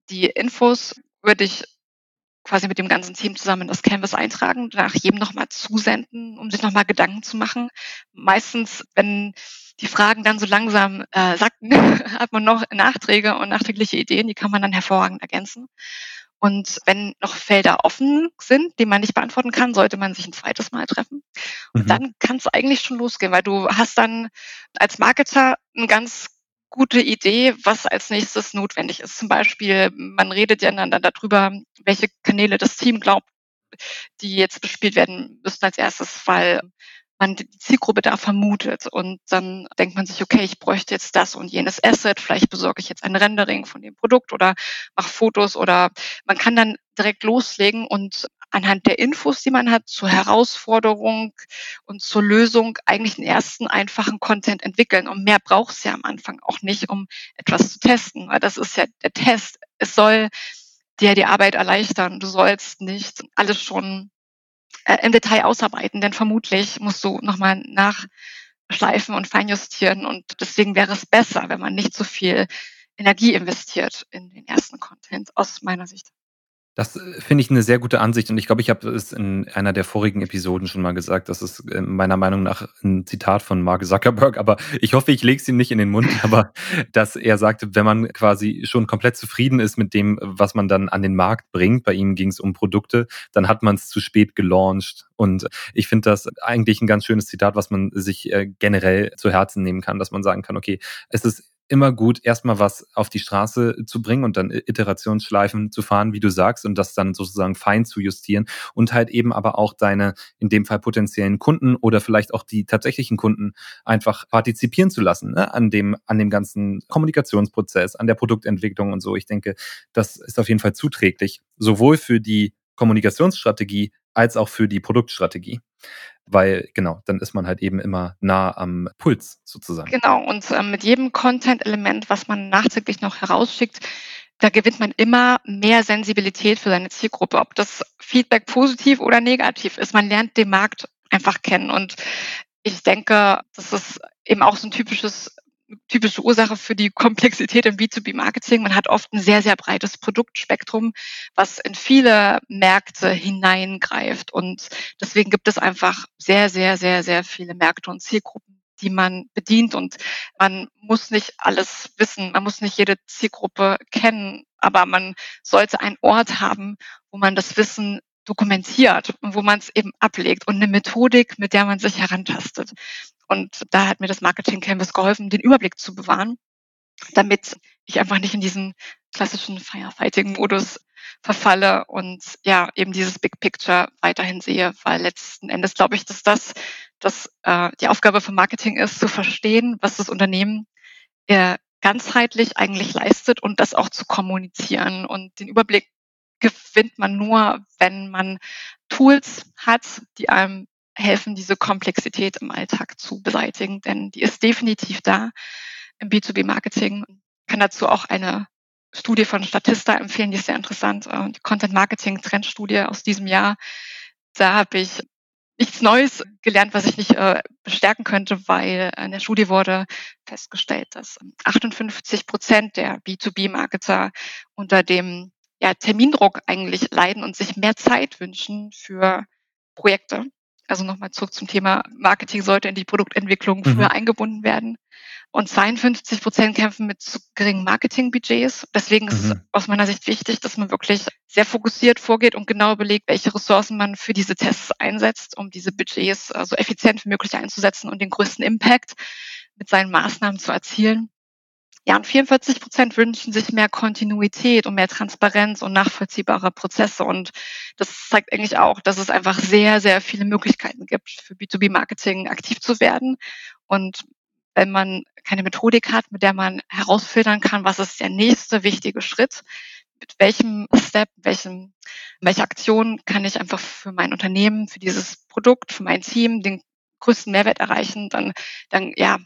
die Infos würde ich quasi mit dem ganzen Team zusammen das Canvas eintragen, nach jedem nochmal zusenden, um sich nochmal Gedanken zu machen. Meistens, wenn die Fragen dann so langsam äh, sacken, hat man noch Nachträge und nachträgliche Ideen, die kann man dann hervorragend ergänzen. Und wenn noch Felder offen sind, die man nicht beantworten kann, sollte man sich ein zweites Mal treffen. Und mhm. dann kann es eigentlich schon losgehen, weil du hast dann als Marketer ein ganz gute Idee, was als nächstes notwendig ist. Zum Beispiel, man redet ja dann darüber, welche Kanäle das Team glaubt, die jetzt bespielt werden müssen als erstes, weil man die Zielgruppe da vermutet und dann denkt man sich, okay, ich bräuchte jetzt das und jenes Asset, vielleicht besorge ich jetzt ein Rendering von dem Produkt oder mache Fotos oder man kann dann direkt loslegen und anhand der Infos, die man hat zur Herausforderung und zur Lösung eigentlich einen ersten einfachen Content entwickeln. Und mehr braucht es ja am Anfang auch nicht, um etwas zu testen, weil das ist ja der Test. Es soll dir die Arbeit erleichtern. Du sollst nicht alles schon äh, im Detail ausarbeiten, denn vermutlich musst du nochmal nachschleifen und feinjustieren. Und deswegen wäre es besser, wenn man nicht so viel Energie investiert in den ersten Content, aus meiner Sicht. Das äh, finde ich eine sehr gute Ansicht und ich glaube, ich habe es in einer der vorigen Episoden schon mal gesagt. Das ist äh, meiner Meinung nach ein Zitat von Mark Zuckerberg, aber ich hoffe, ich lege es ihm nicht in den Mund, aber dass er sagte, wenn man quasi schon komplett zufrieden ist mit dem, was man dann an den Markt bringt, bei ihm ging es um Produkte, dann hat man es zu spät gelauncht. Und ich finde das eigentlich ein ganz schönes Zitat, was man sich äh, generell zu Herzen nehmen kann, dass man sagen kann, okay, es ist immer gut, erstmal was auf die Straße zu bringen und dann Iterationsschleifen zu fahren, wie du sagst, und das dann sozusagen fein zu justieren und halt eben aber auch deine, in dem Fall potenziellen Kunden oder vielleicht auch die tatsächlichen Kunden einfach partizipieren zu lassen, ne? an dem, an dem ganzen Kommunikationsprozess, an der Produktentwicklung und so. Ich denke, das ist auf jeden Fall zuträglich, sowohl für die Kommunikationsstrategie als auch für die Produktstrategie weil genau, dann ist man halt eben immer nah am Puls sozusagen. Genau, und äh, mit jedem Content-Element, was man nachträglich noch herausschickt, da gewinnt man immer mehr Sensibilität für seine Zielgruppe, ob das Feedback positiv oder negativ ist. Man lernt den Markt einfach kennen und ich denke, das ist eben auch so ein typisches typische Ursache für die Komplexität im B2B-Marketing. Man hat oft ein sehr, sehr breites Produktspektrum, was in viele Märkte hineingreift. Und deswegen gibt es einfach sehr, sehr, sehr, sehr viele Märkte und Zielgruppen, die man bedient. Und man muss nicht alles wissen, man muss nicht jede Zielgruppe kennen, aber man sollte einen Ort haben, wo man das Wissen dokumentiert und wo man es eben ablegt und eine Methodik, mit der man sich herantastet. Und da hat mir das Marketing Canvas geholfen, den Überblick zu bewahren, damit ich einfach nicht in diesen klassischen Firefighting-Modus verfalle und ja, eben dieses Big Picture weiterhin sehe, weil letzten Endes glaube ich, dass das, dass äh, die Aufgabe von Marketing ist, zu verstehen, was das Unternehmen äh, ganzheitlich eigentlich leistet und das auch zu kommunizieren. Und den Überblick gewinnt man nur, wenn man Tools hat, die einem helfen, diese Komplexität im Alltag zu beseitigen, denn die ist definitiv da im B2B-Marketing. Ich kann dazu auch eine Studie von Statista empfehlen, die ist sehr interessant, äh, die Content Marketing Trendstudie aus diesem Jahr. Da habe ich nichts Neues gelernt, was ich nicht äh, bestärken könnte, weil in der Studie wurde festgestellt, dass 58 Prozent der B2B-Marketer unter dem ja, Termindruck eigentlich leiden und sich mehr Zeit wünschen für Projekte. Also nochmal zurück zum Thema Marketing sollte in die Produktentwicklung früher mhm. eingebunden werden. Und 52 Prozent kämpfen mit zu geringen Marketingbudgets. Deswegen ist mhm. es aus meiner Sicht wichtig, dass man wirklich sehr fokussiert vorgeht und genau überlegt, welche Ressourcen man für diese Tests einsetzt, um diese Budgets so effizient wie möglich einzusetzen und den größten Impact mit seinen Maßnahmen zu erzielen. Ja, und 44 Prozent wünschen sich mehr Kontinuität und mehr Transparenz und nachvollziehbare Prozesse. Und das zeigt eigentlich auch, dass es einfach sehr, sehr viele Möglichkeiten gibt, für B2B-Marketing aktiv zu werden. Und wenn man keine Methodik hat, mit der man herausfiltern kann, was ist der nächste wichtige Schritt, mit welchem Step, welchem, welche Aktion kann ich einfach für mein Unternehmen, für dieses Produkt, für mein Team den größten Mehrwert erreichen, dann, dann ja,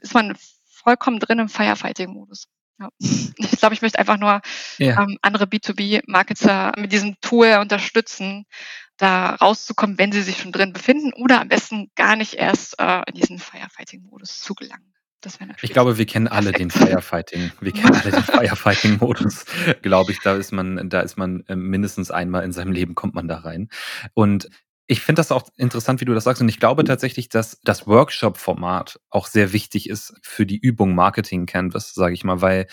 ist man vollkommen drin im Firefighting-Modus. Ja. Ich glaube, ich möchte einfach nur ja. ähm, andere B2B-Marketer mit diesem Tool unterstützen, da rauszukommen, wenn sie sich schon drin befinden oder am besten gar nicht erst äh, in diesen Firefighting-Modus zu gelangen. ich glaube, wir kennen alle den Firefighting. Wir kennen alle den Firefighting-Modus, glaube ich. Da ist man, da ist man äh, mindestens einmal in seinem Leben kommt man da rein. Und ich finde das auch interessant, wie du das sagst. Und ich glaube tatsächlich, dass das Workshop-Format auch sehr wichtig ist für die Übung Marketing Canvas, sage ich mal, weil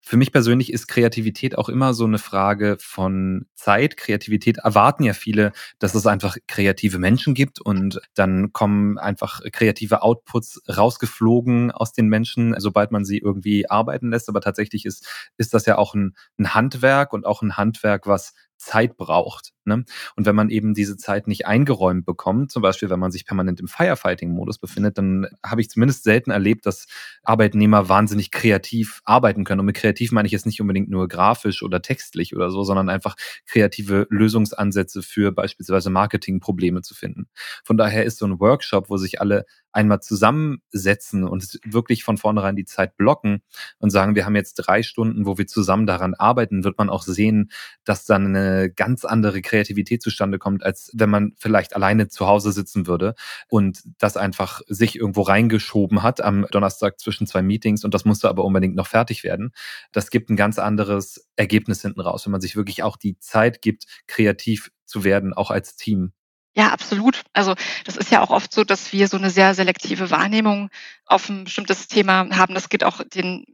für mich persönlich ist Kreativität auch immer so eine Frage von Zeit. Kreativität erwarten ja viele, dass es einfach kreative Menschen gibt und dann kommen einfach kreative Outputs rausgeflogen aus den Menschen, sobald man sie irgendwie arbeiten lässt. Aber tatsächlich ist, ist das ja auch ein, ein Handwerk und auch ein Handwerk, was Zeit braucht. Ne? Und wenn man eben diese Zeit nicht eingeräumt bekommt, zum Beispiel wenn man sich permanent im Firefighting-Modus befindet, dann habe ich zumindest selten erlebt, dass Arbeitnehmer wahnsinnig kreativ arbeiten können. Und mit kreativ meine ich jetzt nicht unbedingt nur grafisch oder textlich oder so, sondern einfach kreative Lösungsansätze für beispielsweise Marketingprobleme zu finden. Von daher ist so ein Workshop, wo sich alle einmal zusammensetzen und wirklich von vornherein die Zeit blocken und sagen, wir haben jetzt drei Stunden, wo wir zusammen daran arbeiten, wird man auch sehen, dass dann eine ganz andere Kreativität zustande kommt, als wenn man vielleicht alleine zu Hause sitzen würde und das einfach sich irgendwo reingeschoben hat am Donnerstag zwischen zwei Meetings und das musste aber unbedingt noch fertig werden. Das gibt ein ganz anderes Ergebnis hinten raus, wenn man sich wirklich auch die Zeit gibt, kreativ zu werden, auch als Team. Ja, absolut. Also das ist ja auch oft so, dass wir so eine sehr selektive Wahrnehmung auf ein bestimmtes Thema haben. Das geht auch den,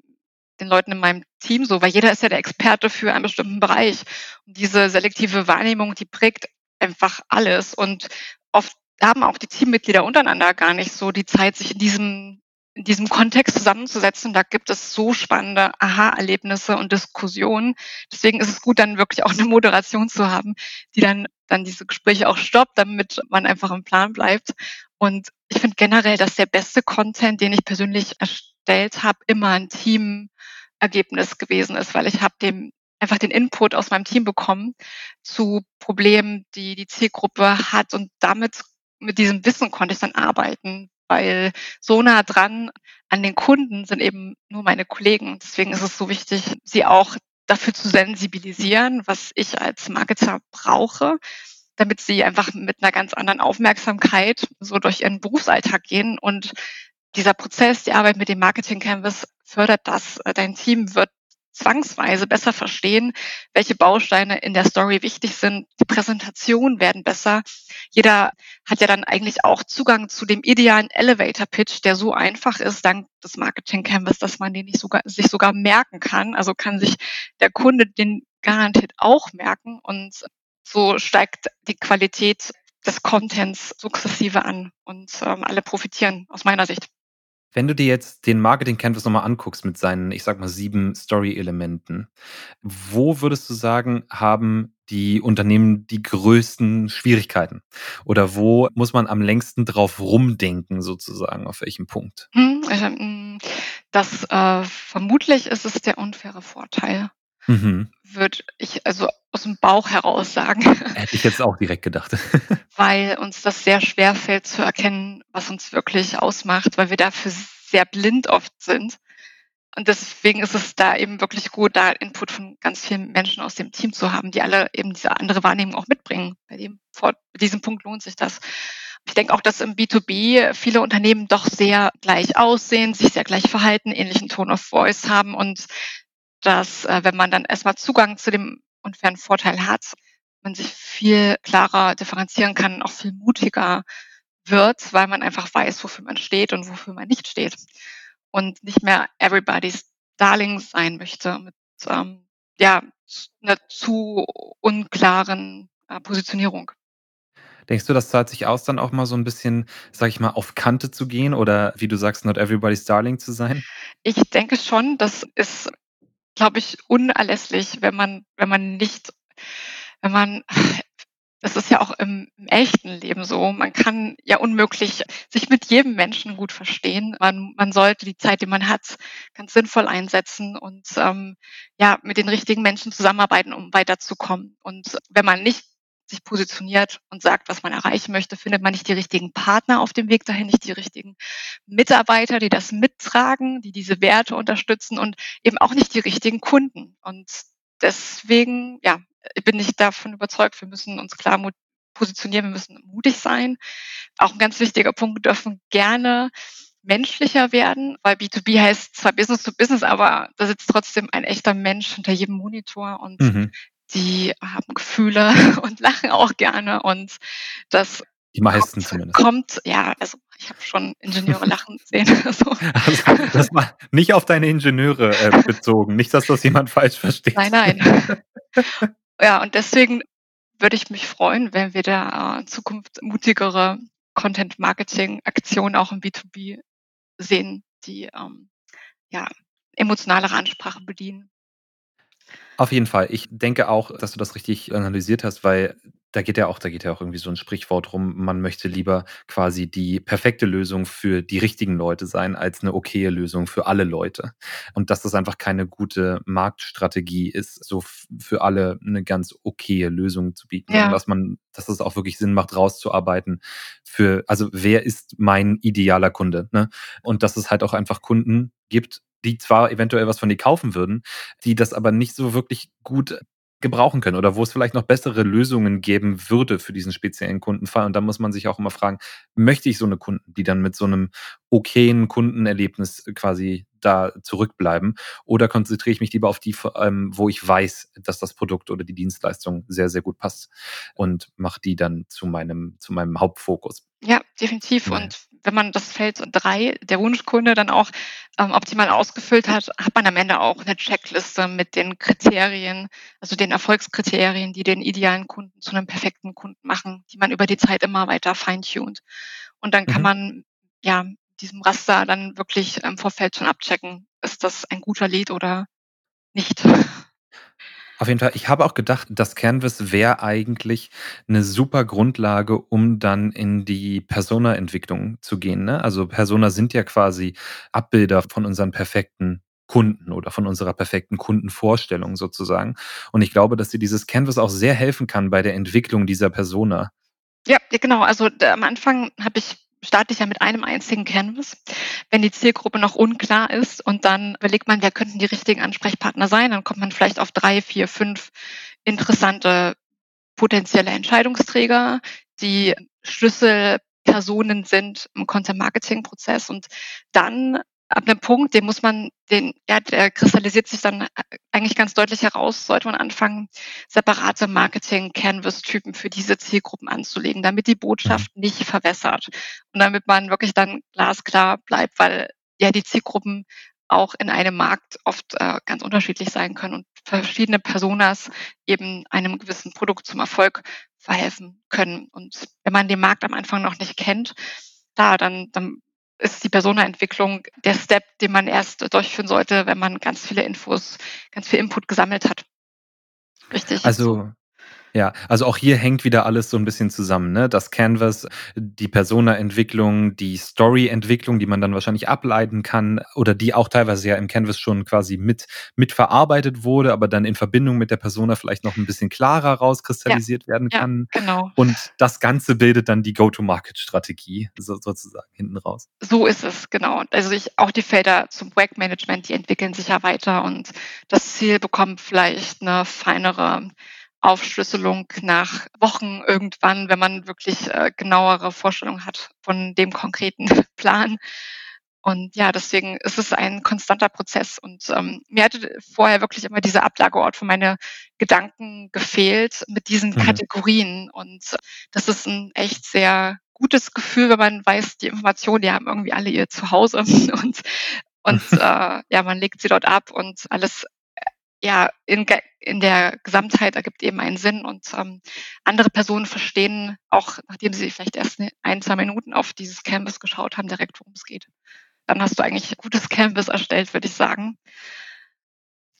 den Leuten in meinem Team so, weil jeder ist ja der Experte für einen bestimmten Bereich. Und diese selektive Wahrnehmung, die prägt einfach alles. Und oft haben auch die Teammitglieder untereinander gar nicht so die Zeit, sich in diesem in diesem Kontext zusammenzusetzen. Da gibt es so spannende Aha-Erlebnisse und Diskussionen. Deswegen ist es gut, dann wirklich auch eine Moderation zu haben, die dann, dann diese Gespräche auch stoppt, damit man einfach im Plan bleibt. Und ich finde generell, dass der beste Content, den ich persönlich erstellt habe, immer ein Teamergebnis gewesen ist, weil ich habe dem einfach den Input aus meinem Team bekommen zu Problemen, die die Zielgruppe hat und damit mit diesem Wissen konnte ich dann arbeiten, weil so nah dran an den Kunden sind eben nur meine Kollegen. Deswegen ist es so wichtig, sie auch dafür zu sensibilisieren, was ich als Marketer brauche, damit sie einfach mit einer ganz anderen Aufmerksamkeit so durch ihren Berufsalltag gehen. Und dieser Prozess, die Arbeit mit dem Marketing Canvas fördert das. Dein Team wird zwangsweise besser verstehen, welche Bausteine in der Story wichtig sind. Die Präsentationen werden besser. Jeder hat ja dann eigentlich auch Zugang zu dem idealen Elevator Pitch, der so einfach ist, dank des Marketing Canvas, dass man den nicht sogar, sich sogar merken kann. Also kann sich der Kunde den garantiert auch merken und so steigt die Qualität des Contents sukzessive an und ähm, alle profitieren aus meiner Sicht. Wenn du dir jetzt den Marketing Canvas nochmal anguckst mit seinen, ich sag mal, sieben Story-Elementen, wo würdest du sagen, haben die Unternehmen die größten Schwierigkeiten? Oder wo muss man am längsten drauf rumdenken, sozusagen, auf welchem Punkt? Hm, also, hm, das äh, vermutlich ist es der unfaire Vorteil. Mhm. Würde ich, also aus dem Bauch heraus sagen. Hätte ich jetzt auch direkt gedacht. weil uns das sehr schwer fällt zu erkennen, was uns wirklich ausmacht, weil wir dafür sehr blind oft sind. Und deswegen ist es da eben wirklich gut, da Input von ganz vielen Menschen aus dem Team zu haben, die alle eben diese andere Wahrnehmung auch mitbringen. Bei dem, vor diesem Punkt lohnt sich das. Ich denke auch, dass im B2B viele Unternehmen doch sehr gleich aussehen, sich sehr gleich verhalten, ähnlichen Tone of Voice haben und dass, äh, wenn man dann erstmal Zugang zu dem unfairen Vorteil hat, man sich viel klarer differenzieren kann, auch viel mutiger wird, weil man einfach weiß, wofür man steht und wofür man nicht steht. Und nicht mehr everybody's Darling sein möchte mit ähm, ja, einer zu unklaren äh, Positionierung. Denkst du, das zahlt sich aus, dann auch mal so ein bisschen, sag ich mal, auf Kante zu gehen oder wie du sagst, not everybody's darling zu sein? Ich denke schon, das ist, glaube ich, unerlässlich, wenn man, wenn man nicht, wenn man das ist ja auch im, im, echten Leben so. Man kann ja unmöglich sich mit jedem Menschen gut verstehen. Man, man sollte die Zeit, die man hat, ganz sinnvoll einsetzen und ähm, ja mit den richtigen Menschen zusammenarbeiten, um weiterzukommen. Und wenn man nicht sich positioniert und sagt, was man erreichen möchte, findet man nicht die richtigen Partner auf dem Weg dahin, nicht die richtigen Mitarbeiter, die das mittragen, die diese Werte unterstützen und eben auch nicht die richtigen Kunden. Und deswegen, ja, bin ich davon überzeugt, wir müssen uns klar positionieren, wir müssen mutig sein. Auch ein ganz wichtiger Punkt, wir dürfen gerne menschlicher werden, weil B2B heißt zwar Business to Business, aber da sitzt trotzdem ein echter Mensch hinter jedem Monitor und mhm die haben Gefühle und lachen auch gerne und das die meisten kommt, zumindest. Kommt, ja, also ich habe schon Ingenieure lachen sehen. So. Also, das war nicht auf deine Ingenieure äh, bezogen, nicht, dass das jemand falsch versteht. Nein, nein. ja, und deswegen würde ich mich freuen, wenn wir da in Zukunft mutigere Content-Marketing-Aktionen auch im B2B sehen, die ähm, ja, emotionalere Ansprache bedienen. Auf jeden Fall. Ich denke auch, dass du das richtig analysiert hast, weil da geht ja auch, da geht ja auch irgendwie so ein Sprichwort rum, man möchte lieber quasi die perfekte Lösung für die richtigen Leute sein, als eine okaye Lösung für alle Leute. Und dass das einfach keine gute Marktstrategie ist, so für alle eine ganz okaye Lösung zu bieten. Ja. Und dass man, dass es auch wirklich Sinn macht, rauszuarbeiten für, also wer ist mein idealer Kunde? Ne? Und dass es halt auch einfach Kunden gibt, die zwar eventuell was von dir kaufen würden, die das aber nicht so wirklich gut gebrauchen können oder wo es vielleicht noch bessere Lösungen geben würde für diesen speziellen Kundenfall. Und da muss man sich auch immer fragen, möchte ich so eine Kunden, die dann mit so einem okayen Kundenerlebnis quasi da zurückbleiben oder konzentriere ich mich lieber auf die, wo ich weiß, dass das Produkt oder die Dienstleistung sehr, sehr gut passt und mache die dann zu meinem, zu meinem Hauptfokus. Ja, definitiv. Ja. Und wenn man das Feld drei der Wunschkunde dann auch ähm, optimal ausgefüllt hat, hat man am Ende auch eine Checkliste mit den Kriterien, also den Erfolgskriterien, die den idealen Kunden zu einem perfekten Kunden machen, die man über die Zeit immer weiter feintuned. Und dann kann mhm. man ja diesem Raster dann wirklich im Vorfeld schon abchecken, ist das ein guter Lead oder nicht. Auf jeden Fall. Ich habe auch gedacht, das Canvas wäre eigentlich eine super Grundlage, um dann in die Persona-Entwicklung zu gehen. Ne? Also Persona sind ja quasi Abbilder von unseren perfekten Kunden oder von unserer perfekten Kundenvorstellung sozusagen. Und ich glaube, dass dir dieses Canvas auch sehr helfen kann bei der Entwicklung dieser Persona. Ja, genau. Also am Anfang habe ich starte ich ja mit einem einzigen Canvas. Wenn die Zielgruppe noch unklar ist und dann überlegt man, wer könnten die richtigen Ansprechpartner sein, dann kommt man vielleicht auf drei, vier, fünf interessante potenzielle Entscheidungsträger, die Schlüsselpersonen sind im Content-Marketing-Prozess und dann ab einem Punkt, den muss man, den, ja, der kristallisiert sich dann eigentlich ganz deutlich heraus, sollte man anfangen, separate Marketing-Canvas-Typen für diese Zielgruppen anzulegen, damit die Botschaft mhm. nicht verwässert und damit man wirklich dann glasklar bleibt, weil ja die Zielgruppen auch in einem Markt oft äh, ganz unterschiedlich sein können und verschiedene Personas eben einem gewissen Produkt zum Erfolg verhelfen können. Und wenn man den Markt am Anfang noch nicht kennt, da dann, dann ist die Personaentwicklung der Step, den man erst durchführen sollte, wenn man ganz viele Infos, ganz viel Input gesammelt hat. Richtig. Also Ja, also auch hier hängt wieder alles so ein bisschen zusammen, ne? Das Canvas, die Persona-Entwicklung, die Story-Entwicklung, die man dann wahrscheinlich ableiten kann oder die auch teilweise ja im Canvas schon quasi mit mit verarbeitet wurde, aber dann in Verbindung mit der Persona vielleicht noch ein bisschen klarer rauskristallisiert ja, werden kann. Ja, genau. Und das Ganze bildet dann die Go-to-Market-Strategie so, sozusagen hinten raus. So ist es, genau. Also ich, auch die Felder zum Projektmanagement, die entwickeln sich ja weiter und das Ziel bekommt vielleicht eine feinere Aufschlüsselung nach Wochen irgendwann, wenn man wirklich äh, genauere Vorstellungen hat von dem konkreten Plan. Und ja, deswegen ist es ein konstanter Prozess. Und ähm, mir hatte vorher wirklich immer dieser Ablageort für meine Gedanken gefehlt mit diesen mhm. Kategorien. Und das ist ein echt sehr gutes Gefühl, wenn man weiß, die Informationen, die haben irgendwie alle ihr Zuhause und und äh, ja, man legt sie dort ab und alles ja, in, in der Gesamtheit ergibt eben einen Sinn und ähm, andere Personen verstehen, auch nachdem sie vielleicht erst ein, zwei Minuten auf dieses Canvas geschaut haben, direkt, worum es geht. Dann hast du eigentlich ein gutes Canvas erstellt, würde ich sagen.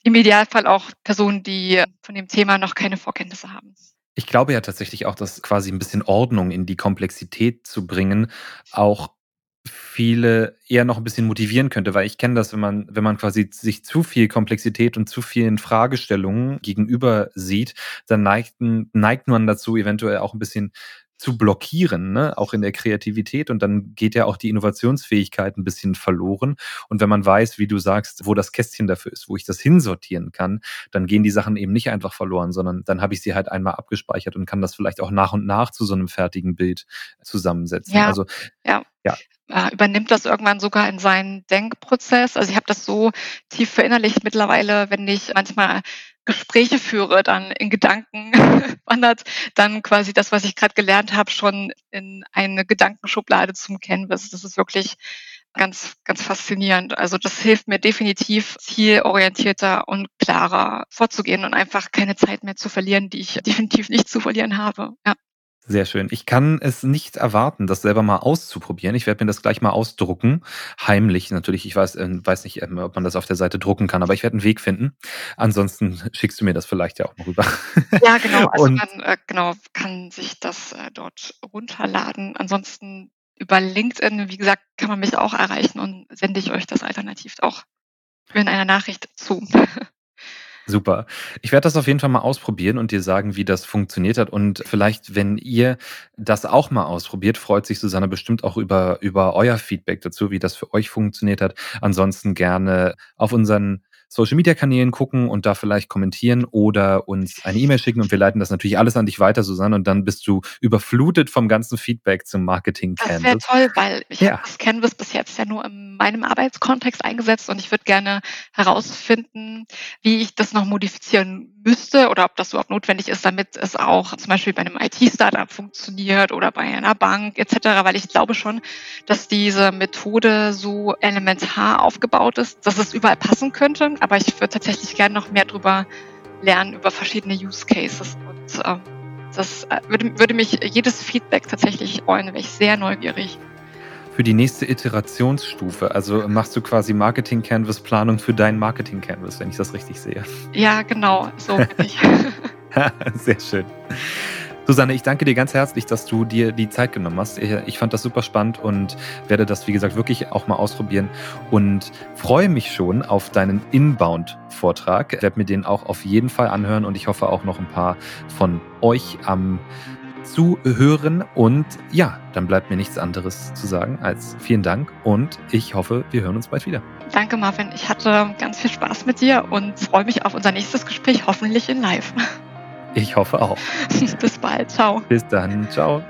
Im Idealfall auch Personen, die von dem Thema noch keine Vorkenntnisse haben. Ich glaube ja tatsächlich auch, dass quasi ein bisschen Ordnung in die Komplexität zu bringen auch viele eher noch ein bisschen motivieren könnte, weil ich kenne das, wenn man, wenn man quasi sich zu viel Komplexität und zu vielen Fragestellungen gegenüber sieht, dann neigt, neigt man dazu, eventuell auch ein bisschen zu blockieren, ne? auch in der Kreativität und dann geht ja auch die Innovationsfähigkeit ein bisschen verloren. Und wenn man weiß, wie du sagst, wo das Kästchen dafür ist, wo ich das hinsortieren kann, dann gehen die Sachen eben nicht einfach verloren, sondern dann habe ich sie halt einmal abgespeichert und kann das vielleicht auch nach und nach zu so einem fertigen Bild zusammensetzen. Ja, also ja. ja äh, übernimmt das irgendwann sogar in seinen Denkprozess. Also ich habe das so tief verinnerlicht mittlerweile, wenn ich manchmal Gespräche führe, dann in Gedanken wandert dann quasi das, was ich gerade gelernt habe, schon in eine Gedankenschublade zum Canvas. Das ist wirklich ganz, ganz faszinierend. Also das hilft mir definitiv, zielorientierter und klarer vorzugehen und einfach keine Zeit mehr zu verlieren, die ich definitiv nicht zu verlieren habe. Ja. Sehr schön. Ich kann es nicht erwarten, das selber mal auszuprobieren. Ich werde mir das gleich mal ausdrucken. Heimlich natürlich. Ich weiß, äh, weiß nicht, ähm, ob man das auf der Seite drucken kann, aber ich werde einen Weg finden. Ansonsten schickst du mir das vielleicht ja auch mal rüber. Ja, genau. Also Und, man äh, genau, kann sich das äh, dort runterladen. Ansonsten über LinkedIn, wie gesagt, kann man mich auch erreichen und sende ich euch das alternativ auch in einer Nachricht zu. Super. Ich werde das auf jeden Fall mal ausprobieren und dir sagen, wie das funktioniert hat. Und vielleicht, wenn ihr das auch mal ausprobiert, freut sich Susanne bestimmt auch über, über euer Feedback dazu, wie das für euch funktioniert hat. Ansonsten gerne auf unseren Social Media Kanälen gucken und da vielleicht kommentieren oder uns eine E-Mail schicken und wir leiten das natürlich alles an dich weiter, Susanne, und dann bist du überflutet vom ganzen Feedback zum Marketing Canvas. Das wäre toll, weil ich ja. habe das Canvas bis jetzt ja nur in meinem Arbeitskontext eingesetzt und ich würde gerne herausfinden, wie ich das noch modifizieren müsste oder ob das überhaupt notwendig ist, damit es auch zum Beispiel bei einem IT-Startup funktioniert oder bei einer Bank etc., weil ich glaube schon, dass diese Methode so elementar aufgebaut ist, dass es überall passen könnte aber ich würde tatsächlich gerne noch mehr darüber lernen, über verschiedene Use Cases. Und ähm, das äh, würde, würde mich jedes Feedback tatsächlich freuen, wäre ich sehr neugierig. Für die nächste Iterationsstufe, also machst du quasi Marketing Canvas Planung für dein Marketing Canvas, wenn ich das richtig sehe. Ja, genau, so bin ich. Sehr schön. Susanne, ich danke dir ganz herzlich, dass du dir die Zeit genommen hast. Ich fand das super spannend und werde das, wie gesagt, wirklich auch mal ausprobieren und freue mich schon auf deinen Inbound-Vortrag. Ich werde mir den auch auf jeden Fall anhören und ich hoffe auch noch ein paar von euch am Zuhören. Und ja, dann bleibt mir nichts anderes zu sagen als vielen Dank und ich hoffe, wir hören uns bald wieder. Danke, Marvin. Ich hatte ganz viel Spaß mit dir und freue mich auf unser nächstes Gespräch, hoffentlich in Live. Ich hoffe auch. Bis bald. Ciao. Bis dann. Ciao.